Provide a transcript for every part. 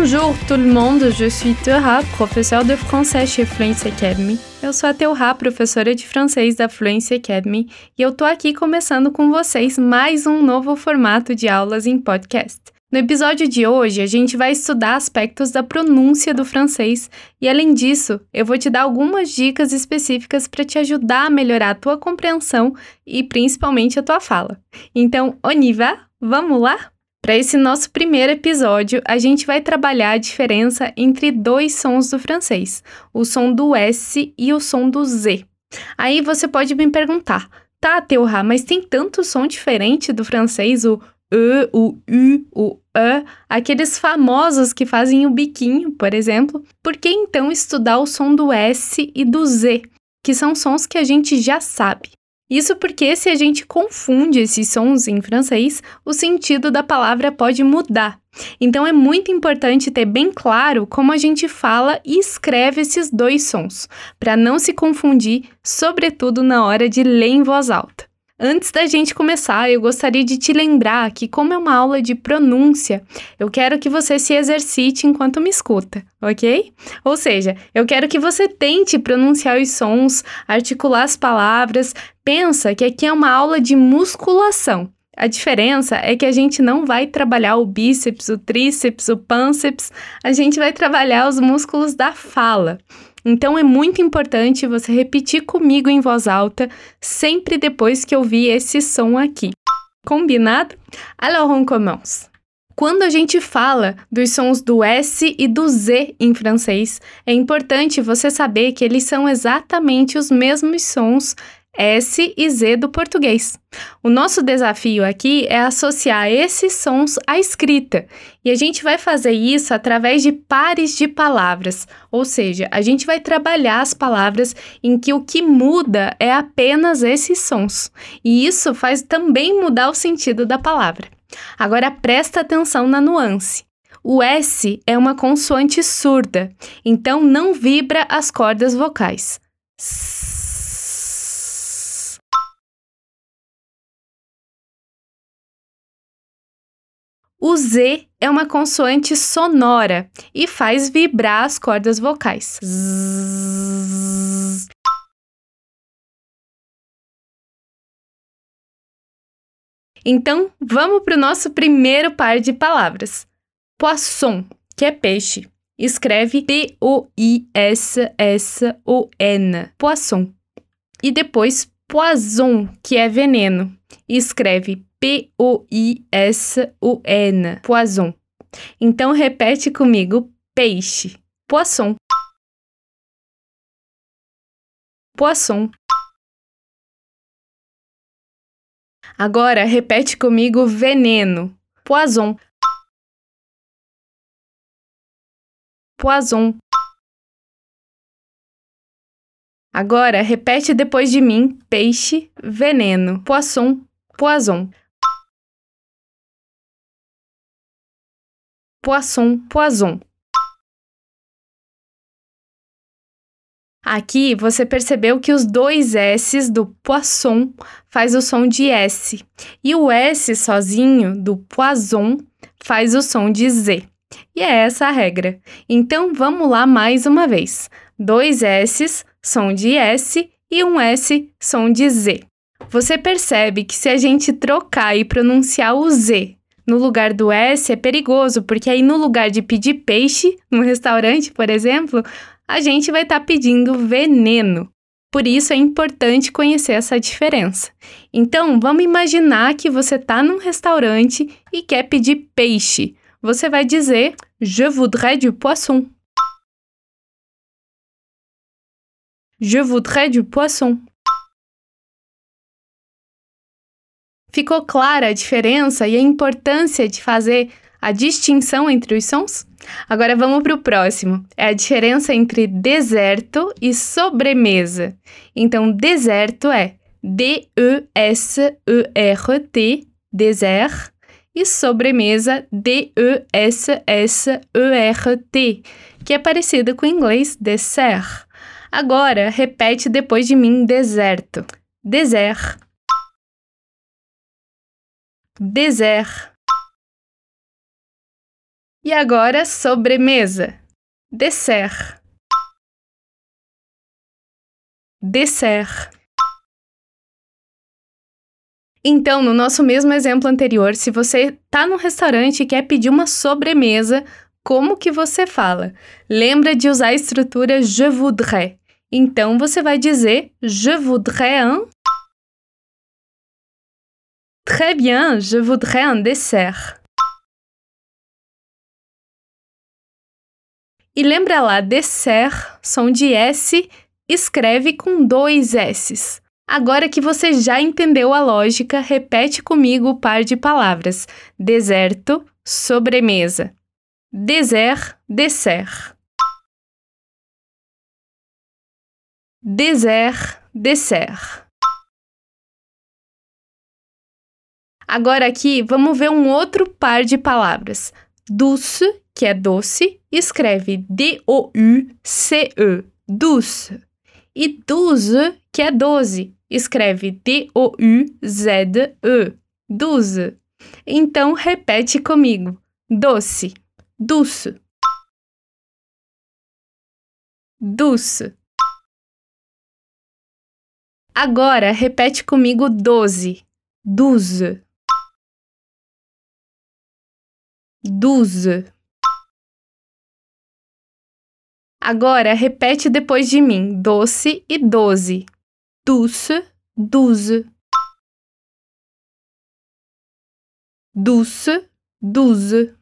Bonjour tout le monde, je suis Teura, professeur de français chez Fluency Academy. Eu sou a Teura, professora de francês da Fluency Academy, e eu tô aqui começando com vocês mais um novo formato de aulas em podcast. No episódio de hoje, a gente vai estudar aspectos da pronúncia do francês e, além disso, eu vou te dar algumas dicas específicas para te ajudar a melhorar a tua compreensão e principalmente a tua fala. Então, on y va? Vamos lá? Para esse nosso primeiro episódio, a gente vai trabalhar a diferença entre dois sons do francês, o som do S e o som do Z. Aí você pode me perguntar, tá, Teorra, mas tem tanto som diferente do francês, o E, o U, o E, aqueles famosos que fazem o biquinho, por exemplo, por que então estudar o som do S e do Z, que são sons que a gente já sabe? Isso porque, se a gente confunde esses sons em francês, o sentido da palavra pode mudar. Então, é muito importante ter bem claro como a gente fala e escreve esses dois sons, para não se confundir, sobretudo na hora de ler em voz alta. Antes da gente começar, eu gostaria de te lembrar que, como é uma aula de pronúncia, eu quero que você se exercite enquanto me escuta, ok? Ou seja, eu quero que você tente pronunciar os sons, articular as palavras. Pensa que aqui é uma aula de musculação. A diferença é que a gente não vai trabalhar o bíceps, o tríceps, o pânceps, a gente vai trabalhar os músculos da fala. Então é muito importante você repetir comigo em voz alta sempre depois que ouvir esse som aqui. Combinado? Alors on commence. Quando a gente fala dos sons do S e do Z em francês, é importante você saber que eles são exatamente os mesmos sons S e Z do português. O nosso desafio aqui é associar esses sons à escrita, e a gente vai fazer isso através de pares de palavras, ou seja, a gente vai trabalhar as palavras em que o que muda é apenas esses sons, e isso faz também mudar o sentido da palavra. Agora presta atenção na nuance. O S é uma consoante surda, então não vibra as cordas vocais. O Z é uma consoante sonora e faz vibrar as cordas vocais. Então, vamos para o nosso primeiro par de palavras. Poisson, que é peixe. Escreve P-O-I-S-S-O-N. Poisson. E depois poison, que é veneno. Escreve P-O-I-S-O-N. Poison. Então repete comigo: peixe. Poisson. Poisson. Agora repete comigo: veneno. Poison. Poison. Agora repete depois de mim: peixe, veneno. Poisson, poison. Poisson, poison. Aqui você percebeu que os dois S's do poisson faz o som de S e o S sozinho do poison faz o som de Z. E é essa a regra. Então vamos lá mais uma vez. Dois S's, som de S e um S, som de Z. Você percebe que se a gente trocar e pronunciar o Z no lugar do S é perigoso, porque aí no lugar de pedir peixe, no restaurante, por exemplo, a gente vai estar tá pedindo veneno. Por isso é importante conhecer essa diferença. Então, vamos imaginar que você está num restaurante e quer pedir peixe. Você vai dizer Je voudrais du poisson. Je voudrais du poisson. Ficou clara a diferença e a importância de fazer a distinção entre os sons? Agora vamos para o próximo. É a diferença entre deserto e sobremesa. Então, deserto é D-E-S-E-R-T, desert, e sobremesa D-E-S-S-E-R-T, que é parecido com o inglês dessert. Agora, repete depois de mim deserto. Desert désert E agora, sobremesa. Dessert. Dessert. Então, no nosso mesmo exemplo anterior, se você está num restaurante e quer pedir uma sobremesa, como que você fala? Lembra de usar a estrutura je voudrais. Então, você vai dizer je voudrais un Très bien, je voudrais un dessert. E lembra lá, dessert, som de S, escreve com dois S's. Agora que você já entendeu a lógica, repete comigo o par de palavras: deserto, sobremesa. Dessert, dessert. Dessert, dessert. Agora aqui vamos ver um outro par de palavras. Douce, que é doce, escreve D-O-U-C-E, douce. E douze, que é doze, escreve D-O-U-Z-E, douze. Então repete comigo: doce, douce. Douce. Agora repete comigo doze, douze. Douze. Agora repete depois de mim: doce e doze. Douce, douze. Douce, douze.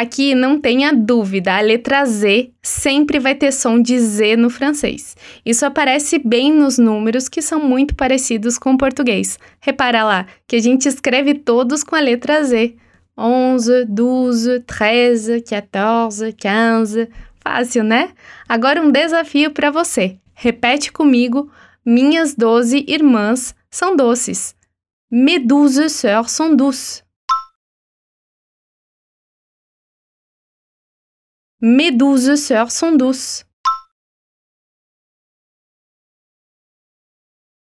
Aqui não tenha dúvida, a letra Z sempre vai ter som de Z no francês. Isso aparece bem nos números que são muito parecidos com o português. Repara lá que a gente escreve todos com a letra Z. 11, 12, 13, 14, 15. Fácil, né? Agora um desafio para você. Repete comigo: Minhas 12 irmãs são doces. Mes douze sœurs sont douces. Mes douze sœurs sont douces.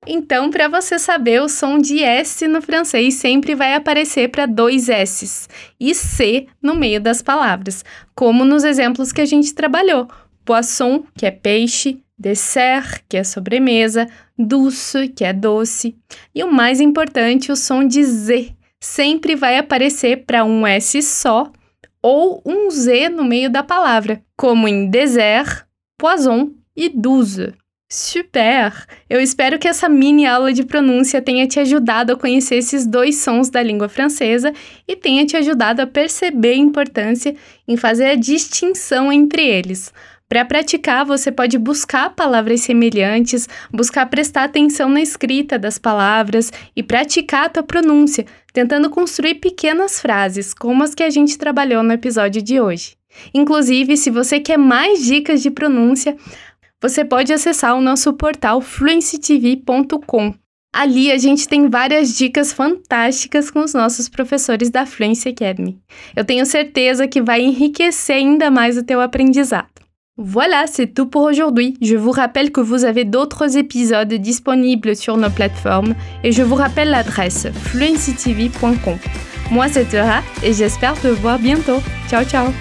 Então, para você saber, o som de S no francês sempre vai aparecer para dois S's e C no meio das palavras, como nos exemplos que a gente trabalhou. Poisson, que é peixe, dessert, que é sobremesa, douce, que é doce. E o mais importante, o som de Z sempre vai aparecer para um S só ou um Z no meio da palavra, como em dessert, poison e douze. Super! Eu espero que essa mini aula de pronúncia tenha te ajudado a conhecer esses dois sons da língua francesa e tenha te ajudado a perceber a importância em fazer a distinção entre eles. Para praticar, você pode buscar palavras semelhantes, buscar prestar atenção na escrita das palavras e praticar a tua pronúncia, tentando construir pequenas frases, como as que a gente trabalhou no episódio de hoje. Inclusive, se você quer mais dicas de pronúncia, você pode acessar o nosso portal fluencytv.com. Ali a gente tem várias dicas fantásticas com os nossos professores da Fluency Academy. Eu tenho certeza que vai enriquecer ainda mais o teu aprendizado. Voilà, c'est tout pour aujourd'hui. Je vous rappelle que vous avez d'autres épisodes disponibles sur nos plateformes et je vous rappelle l'adresse fluencytv.com. Moi, c'est Tera et j'espère te voir bientôt. Ciao, ciao